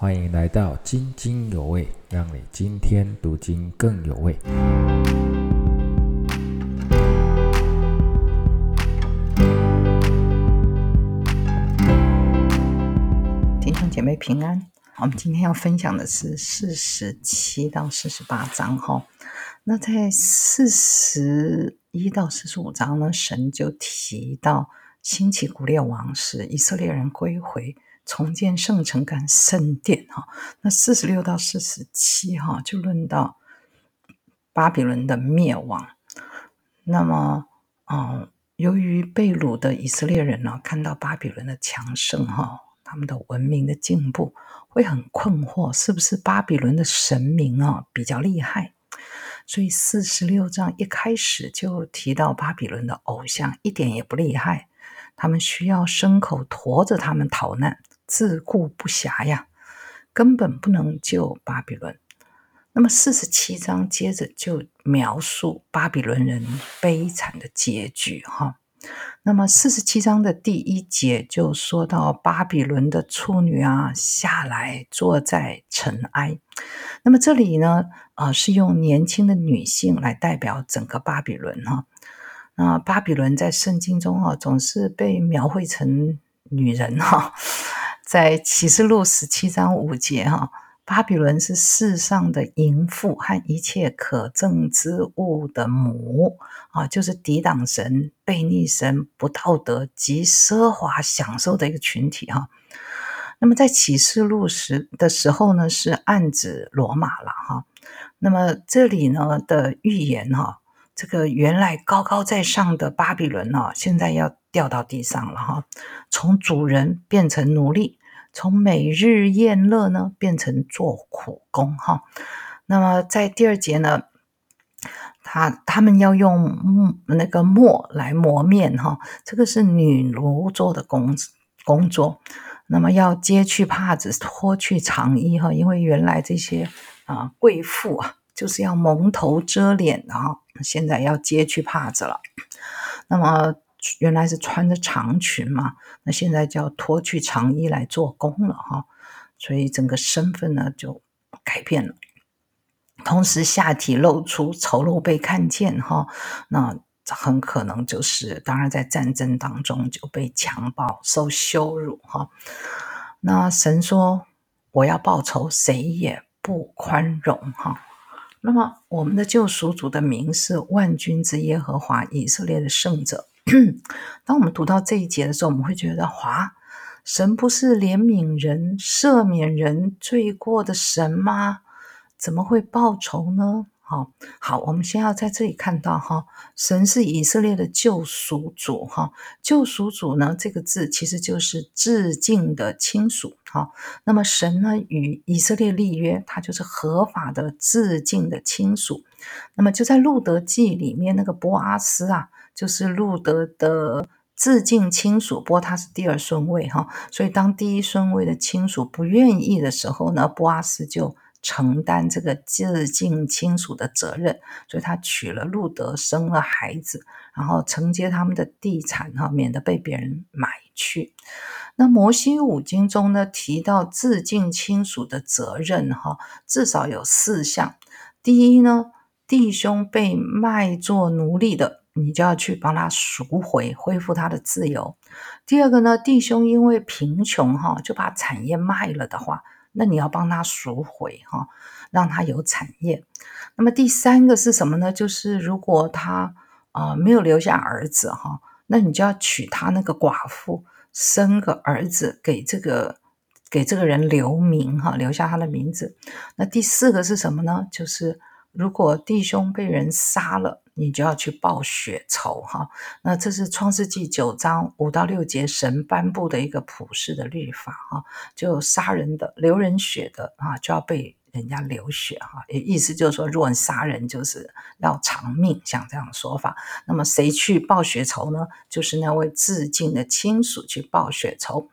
欢迎来到津津有味，让你今天读经更有味。弟兄姐妹平安，我们今天要分享的是四十七到四十八章哈。那在四十一到四十五章呢，神就提到兴起古列王，时以色列人归回。重建圣城跟圣殿哈，那四十六到四十七哈就论到巴比伦的灭亡。那么，哦，由于被掳的以色列人呢，看到巴比伦的强盛哈，他们的文明的进步，会很困惑，是不是巴比伦的神明啊比较厉害？所以四十六章一开始就提到巴比伦的偶像一点也不厉害，他们需要牲口驮着他们逃难。自顾不暇呀，根本不能救巴比伦。那么四十七章接着就描述巴比伦人悲惨的结局哈。那么四十七章的第一节就说到巴比伦的处女啊下来坐在尘埃。那么这里呢，呃，是用年轻的女性来代表整个巴比伦哈。那巴比伦在圣经中啊总是被描绘成女人哈。在启示录十七章五节，哈，巴比伦是世上的淫妇和一切可憎之物的母啊，就是抵挡神、背逆神、不道德及奢华享受的一个群体哈。那么在启示录时的时候呢，是暗指罗马了哈。那么这里呢的预言哈，这个原来高高在上的巴比伦呢，现在要掉到地上了哈，从主人变成奴隶。从每日宴乐呢，变成做苦工哈。那么在第二节呢，他他们要用木那个磨来磨面哈，这个是女奴做的工工作。那么要揭去帕子，脱去长衣哈，因为原来这些啊贵妇啊就是要蒙头遮脸的哈，现在要揭去帕子了。那么。原来是穿着长裙嘛，那现在就要脱去长衣来做工了哈，所以整个身份呢就改变了。同时下体露出丑陋被看见哈，那很可能就是当然在战争当中就被强暴受羞辱哈。那神说我要报仇，谁也不宽容哈。那么我们的救赎主的名是万军之耶和华，以色列的圣者。当我们读到这一节的时候，我们会觉得，哇，神不是怜悯人、赦免人罪过的神吗？怎么会报仇呢？好，好，我们先要在这里看到，哈，神是以色列的救赎主，哈，救赎主呢，这个字其实就是致敬的亲属，哈。那么神呢与以色列立约，他就是合法的致敬的亲属。那么就在路德记里面，那个波阿斯啊。就是路德的致敬亲属，不过他是第二顺位哈，所以当第一顺位的亲属不愿意的时候呢，波阿斯就承担这个致敬亲属的责任，所以他娶了路德，生了孩子，然后承接他们的地产哈，免得被别人买去。那摩西五经中呢提到致敬亲属的责任哈，至少有四项。第一呢，弟兄被卖作奴隶的。你就要去帮他赎回，恢复他的自由。第二个呢，弟兄因为贫穷哈，就把产业卖了的话，那你要帮他赎回哈，让他有产业。那么第三个是什么呢？就是如果他啊没有留下儿子哈，那你就要娶他那个寡妇，生个儿子给这个给这个人留名哈，留下他的名字。那第四个是什么呢？就是如果弟兄被人杀了。你就要去报血仇哈，那这是创世纪九章五到六节神颁布的一个普世的律法哈，就杀人的、流人血的啊，就要被人家流血哈，意思就是说，如果你杀人就是要偿命，像这样的说法。那么谁去报血仇呢？就是那位致敬的亲属去报血仇。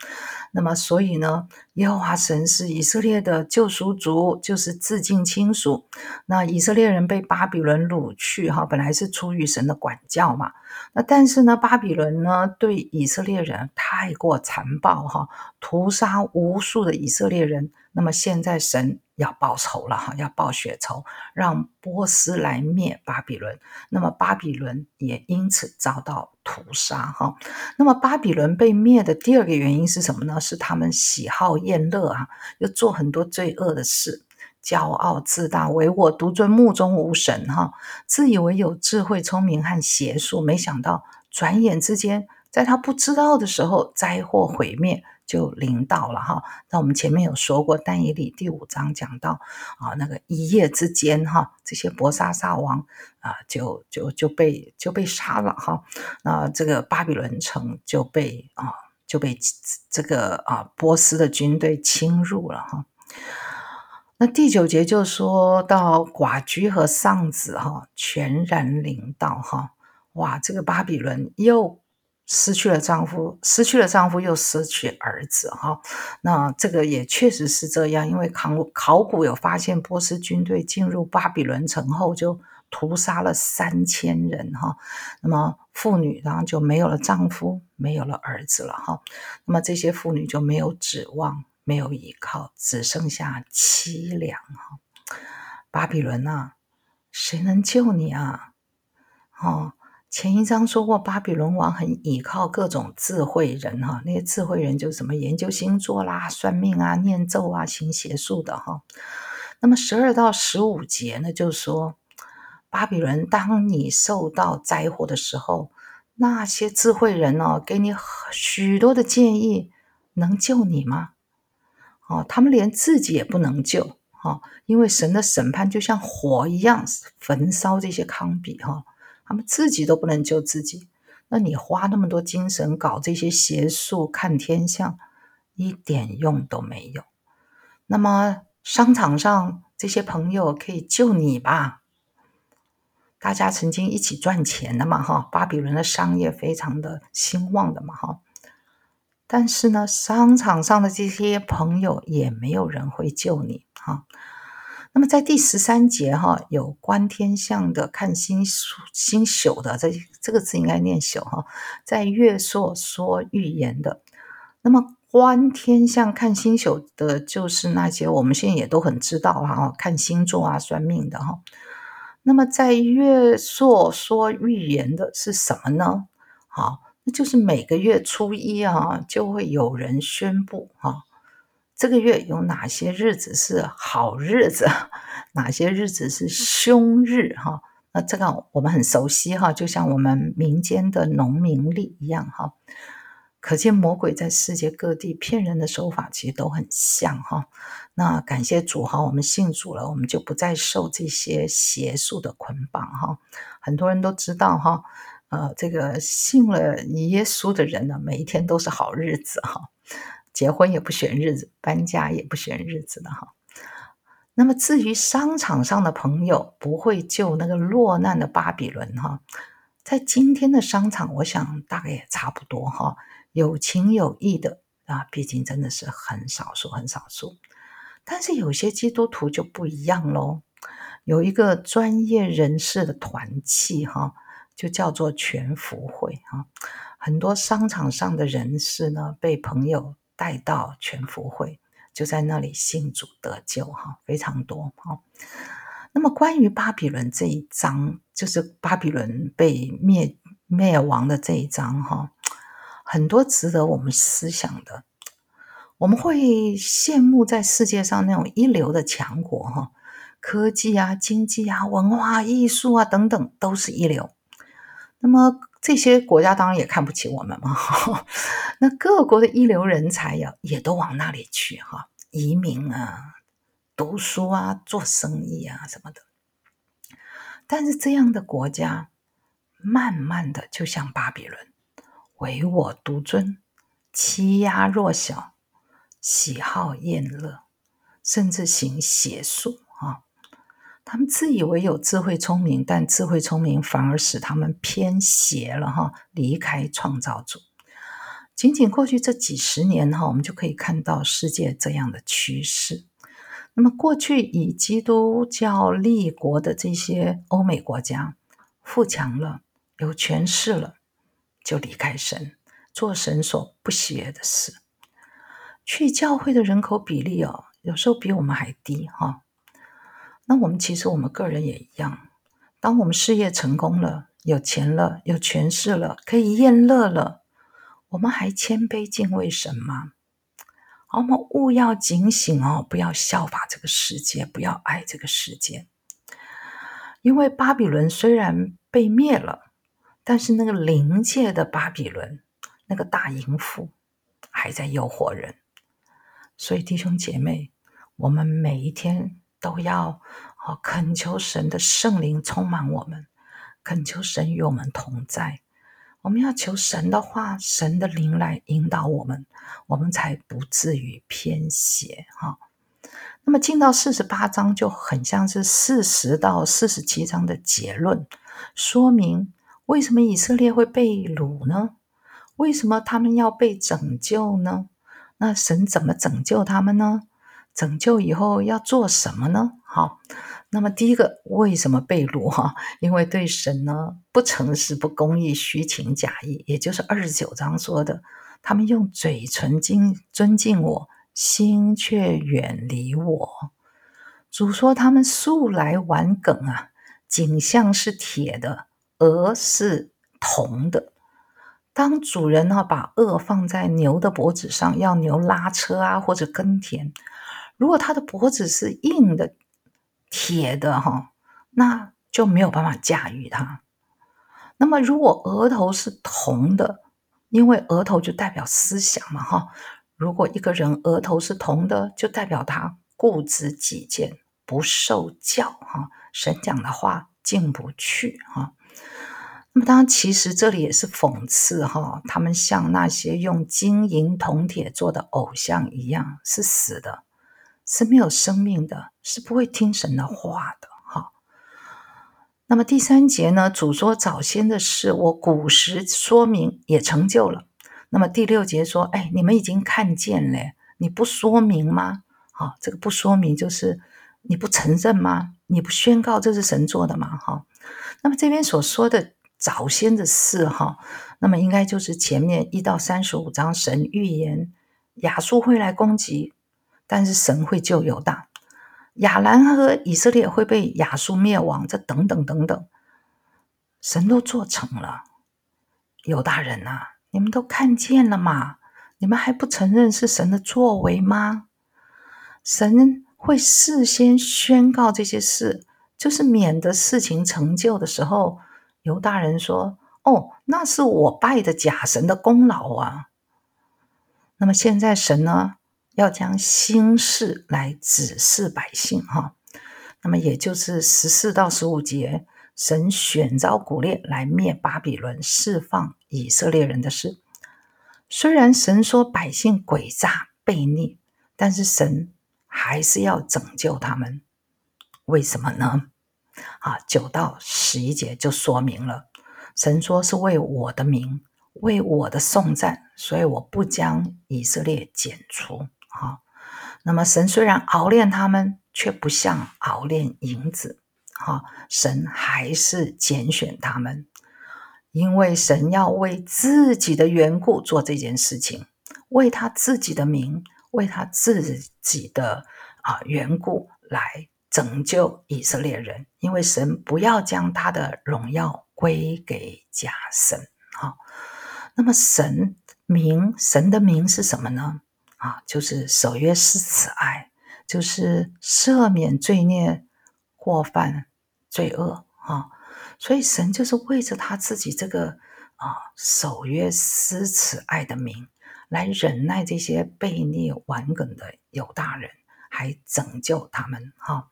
那么所以呢，耶和华神是以色列的救赎主，就是致敬亲属。那以色列人被巴比伦掳去哈，本来是出于神的管教嘛。那但是呢，巴比伦呢对以色列人太过残暴哈，屠杀无数的以色列人。那么现在神要报仇了哈，要报血仇，让波斯来灭巴比伦。那么巴比伦也因此遭到屠杀哈。那么巴比伦被灭的第二个原因是什么呢？是他们喜好宴乐啊，又做很多罪恶的事，骄傲自大，唯我独尊，目中无神哈，自以为有智慧、聪明和邪术，没想到转眼之间，在他不知道的时候，灾祸毁灭。就临到了哈，那我们前面有说过，但以理第五章讲到啊，那个一夜之间哈，这些伯沙撒王啊，就就就被就被杀了哈，那这个巴比伦城就被啊就被这个啊波斯的军队侵入了哈。那第九节就说到寡居和丧子哈，全然临到哈，哇，这个巴比伦又。失去了丈夫，失去了丈夫，又失去儿子，哈，那这个也确实是这样，因为考考古有发现，波斯军队进入巴比伦城后，就屠杀了三千人，哈，那么妇女然后就没有了丈夫，没有了儿子了，哈，那么这些妇女就没有指望，没有依靠，只剩下凄凉，哈，巴比伦啊，谁能救你啊？哦。前一章说过，巴比伦王很倚靠各种智慧人哈，那些智慧人就是什么研究星座啦、算命啊、念咒啊、行邪术的哈。那么十二到十五节呢，就说巴比伦，当你受到灾祸的时候，那些智慧人哦，给你许多的建议，能救你吗？哦，他们连自己也不能救哈，因为神的审判就像火一样焚烧这些康比哈。他们自己都不能救自己，那你花那么多精神搞这些邪术、看天象，一点用都没有。那么商场上这些朋友可以救你吧？大家曾经一起赚钱的嘛，哈，巴比伦的商业非常的兴旺的嘛，哈。但是呢，商场上的这些朋友也没有人会救你，哈。那么在第十三节哈，有观天象的、看星星宿的，这这个字应该念宿哈。在月朔说预言的，那么观天象、看星宿的，就是那些我们现在也都很知道哈，看星座啊、算命的哈。那么在月朔说预言的是什么呢？好，那就是每个月初一啊，就会有人宣布哈。这个月有哪些日子是好日子？哪些日子是凶日？哈，那这个我们很熟悉哈，就像我们民间的农民历一样哈。可见魔鬼在世界各地骗人的手法其实都很像哈。那感谢主哈，我们信主了，我们就不再受这些邪术的捆绑哈。很多人都知道哈，呃，这个信了耶稣的人呢，每一天都是好日子哈。结婚也不选日子，搬家也不选日子的哈。那么至于商场上的朋友，不会救那个落难的巴比伦哈。在今天的商场，我想大概也差不多哈。有情有义的啊，毕竟真的是很少数，很少数。但是有些基督徒就不一样喽。有一个专业人士的团契哈，就叫做全福会哈。很多商场上的人士呢，被朋友。带到全福会，就在那里信主得救哈，非常多哈。那么关于巴比伦这一章，就是巴比伦被灭灭亡的这一章哈，很多值得我们思想的。我们会羡慕在世界上那种一流的强国哈，科技啊、经济啊、文化艺术啊等等都是一流。那么这些国家当然也看不起我们嘛。那各国的一流人才呀，也都往那里去哈，移民啊、读书啊、做生意啊什么的。但是这样的国家，慢慢的就像巴比伦，唯我独尊，欺压弱小，喜好宴乐，甚至行邪术。他们自以为有智慧聪明，但智慧聪明反而使他们偏邪了哈，离开创造主。仅仅过去这几十年哈，我们就可以看到世界这样的趋势。那么，过去以基督教立国的这些欧美国家，富强了，有权势了，就离开神，做神所不喜悦的事。去教会的人口比例哦，有时候比我们还低哈。那我们其实我们个人也一样，当我们事业成功了，有钱了，有权势了，可以宴乐了。我们还谦卑敬畏神吗？我们务要警醒哦，不要效法这个世界，不要爱这个世界。因为巴比伦虽然被灭了，但是那个灵界的巴比伦，那个大淫妇还在诱惑人。所以弟兄姐妹，我们每一天都要哦恳求神的圣灵充满我们，恳求神与我们同在。我们要求神的话，神的灵来引导我们，我们才不至于偏邪哈。那么进到四十八章，就很像是四十到四十七章的结论，说明为什么以色列会被掳呢？为什么他们要被拯救呢？那神怎么拯救他们呢？拯救以后要做什么呢？好。那么第一个，为什么被掳哈？因为对神呢不诚实、不公义、虚情假意，也就是二十九章说的，他们用嘴唇敬尊敬我，心却远离我。主说他们素来玩梗啊，颈项是铁的，额是铜的。当主人呢把轭放在牛的脖子上，要牛拉车啊或者耕田，如果他的脖子是硬的。铁的哈，那就没有办法驾驭它。那么，如果额头是铜的，因为额头就代表思想嘛哈。如果一个人额头是铜的，就代表他固执己见，不受教哈。神讲的话进不去哈。那么，当然，其实这里也是讽刺哈，他们像那些用金银铜铁做的偶像一样，是死的。是没有生命的，是不会听神的话的。哈，那么第三节呢？主说早先的事，我古时说明也成就了。那么第六节说：“哎，你们已经看见了，你不说明吗？好，这个不说明就是你不承认吗？你不宣告这是神做的吗？哈，那么这边所说的早先的事，哈，那么应该就是前面一到三十五章神预言亚述会来攻击。”但是神会救犹大，亚兰和以色列会被亚述灭亡，这等等等等，神都做成了。犹大人呐，你们都看见了吗？你们还不承认是神的作为吗？神会事先宣告这些事，就是免得事情成就的时候，犹大人说：“哦，那是我拜的假神的功劳啊。”那么现在神呢？要将心事来指示百姓，哈，那么也就是十四到十五节，神选召古列来灭巴比伦，释放以色列人的事。虽然神说百姓诡诈悖逆，但是神还是要拯救他们。为什么呢？啊，九到十一节就说明了，神说是为我的名，为我的颂赞，所以我不将以色列剪除。好，那么神虽然熬炼他们，却不像熬炼银子。好，神还是拣选他们，因为神要为自己的缘故做这件事情，为他自己的名，为他自己的啊缘故来拯救以色列人。因为神不要将他的荣耀归给假神。好，那么神名，神的名是什么呢？啊，就是守约施慈爱，就是赦免罪孽、过犯、罪恶啊。所以神就是为着他自己这个啊守约施慈爱的名，来忍耐这些悖逆顽梗的犹大人，还拯救他们哈。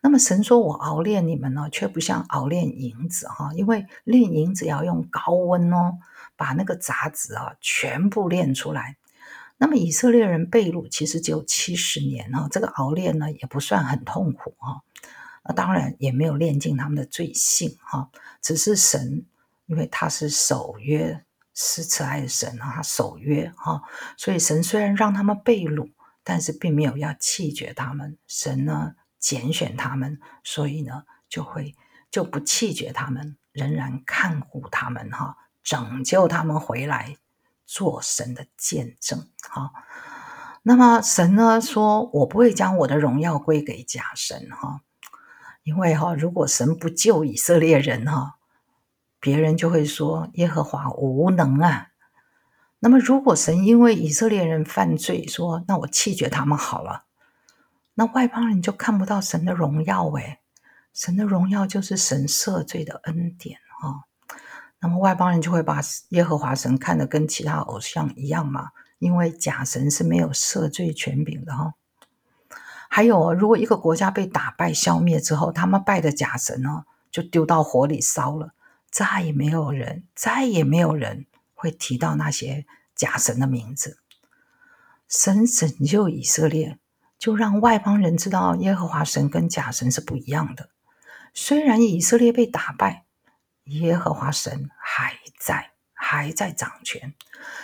那么神说：“我熬炼你们呢，却不像熬炼银子哈，因为炼银子要用高温哦，把那个杂质啊全部炼出来。”那么以色列人被掳其实只有七十年哈，这个熬炼呢也不算很痛苦哈。那当然也没有炼尽他们的罪性哈，只是神因为他是守约、是慈爱的神啊，他守约哈，所以神虽然让他们被掳，但是并没有要弃绝他们。神呢拣选他们，所以呢就会就不弃绝他们，仍然看护他们哈，拯救他们回来。做神的见证，哈。那么神呢说：“我不会将我的荣耀归给假神，哈，因为哈，如果神不救以色列人，哈，别人就会说耶和华无能啊。那么如果神因为以色列人犯罪，说那我弃绝他们好了，那外邦人就看不到神的荣耀，诶，神的荣耀就是神赦罪的恩典，哈。”那么外邦人就会把耶和华神看得跟其他偶像一样嘛？因为假神是没有赦罪权柄的哈。还有，如果一个国家被打败消灭之后，他们拜的假神呢，就丢到火里烧了，再也没有人，再也没有人会提到那些假神的名字。神拯救以色列，就让外邦人知道耶和华神跟假神是不一样的。虽然以色列被打败。耶和华神还在，还在掌权，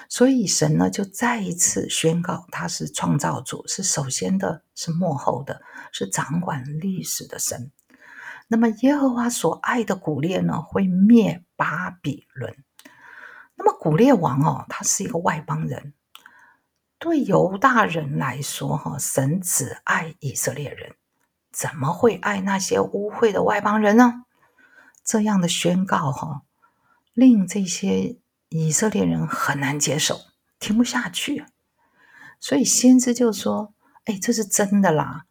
所以神呢就再一次宣告他是创造主，是首先的，是幕后的，是掌管历史的神。那么耶和华所爱的古列呢，会灭巴比伦。那么古列王哦，他是一个外邦人，对犹大人来说，哈，神只爱以色列人，怎么会爱那些污秽的外邦人呢？这样的宣告，哈，令这些以色列人很难接受，听不下去。所以先知就说：“哎，这是真的啦，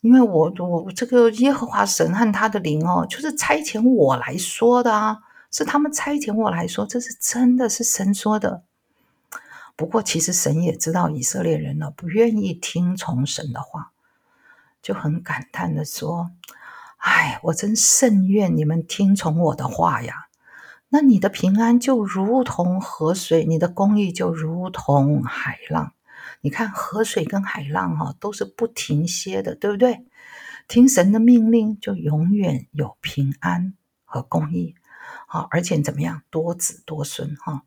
因为我我这个耶和华神和他的灵哦，就是差遣我来说的啊，是他们差遣我来说，这是真的是神说的。不过其实神也知道以色列人呢不愿意听从神的话，就很感叹的说。”哎，我真甚愿你们听从我的话呀！那你的平安就如同河水，你的公义就如同海浪。你看河水跟海浪哈，都是不停歇的，对不对？听神的命令，就永远有平安和公义。好，而且怎么样，多子多孙哈。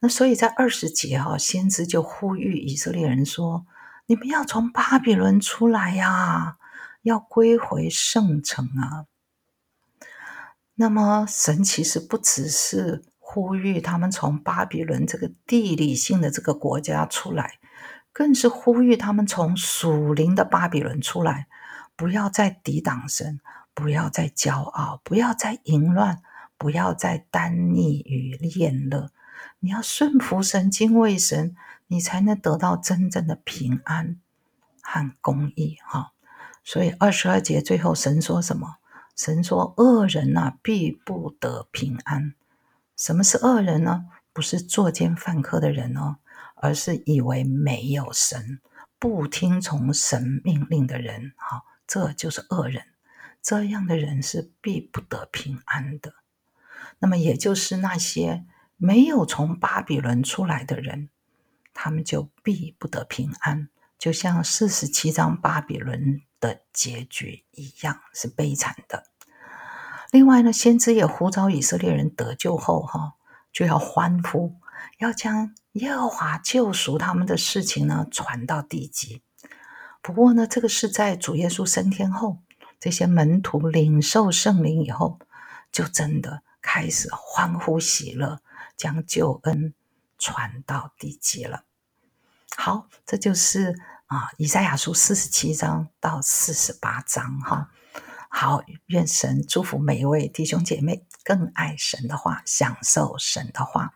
那所以在二十节哈，先知就呼吁以色列人说：“你们要从巴比伦出来呀！”要归回圣城啊！那么神其实不只是呼吁他们从巴比伦这个地理性的这个国家出来，更是呼吁他们从属灵的巴比伦出来，不要再抵挡神，不要再骄傲，不要再淫乱，不要再单溺与恋乐。你要顺服神，敬畏神，你才能得到真正的平安和公义。哈！所以二十二节最后，神说什么？神说：“恶人呐，必不得平安。”什么是恶人呢？不是作奸犯科的人哦，而是以为没有神、不听从神命令的人。好，这就是恶人。这样的人是必不得平安的。那么，也就是那些没有从巴比伦出来的人，他们就必不得平安。就像四十七章巴比伦。的结局一样是悲惨的。另外呢，先知也呼召以色列人得救后，哈，就要欢呼，要将耶和华救赎他们的事情呢传到地极。不过呢，这个是在主耶稣升天后，这些门徒领受圣灵以后，就真的开始欢呼喜乐，将救恩传到地极了。好，这就是。啊，以赛亚书四十七章到四十八章，哈，好，愿神祝福每一位弟兄姐妹，更爱神的话，享受神的话。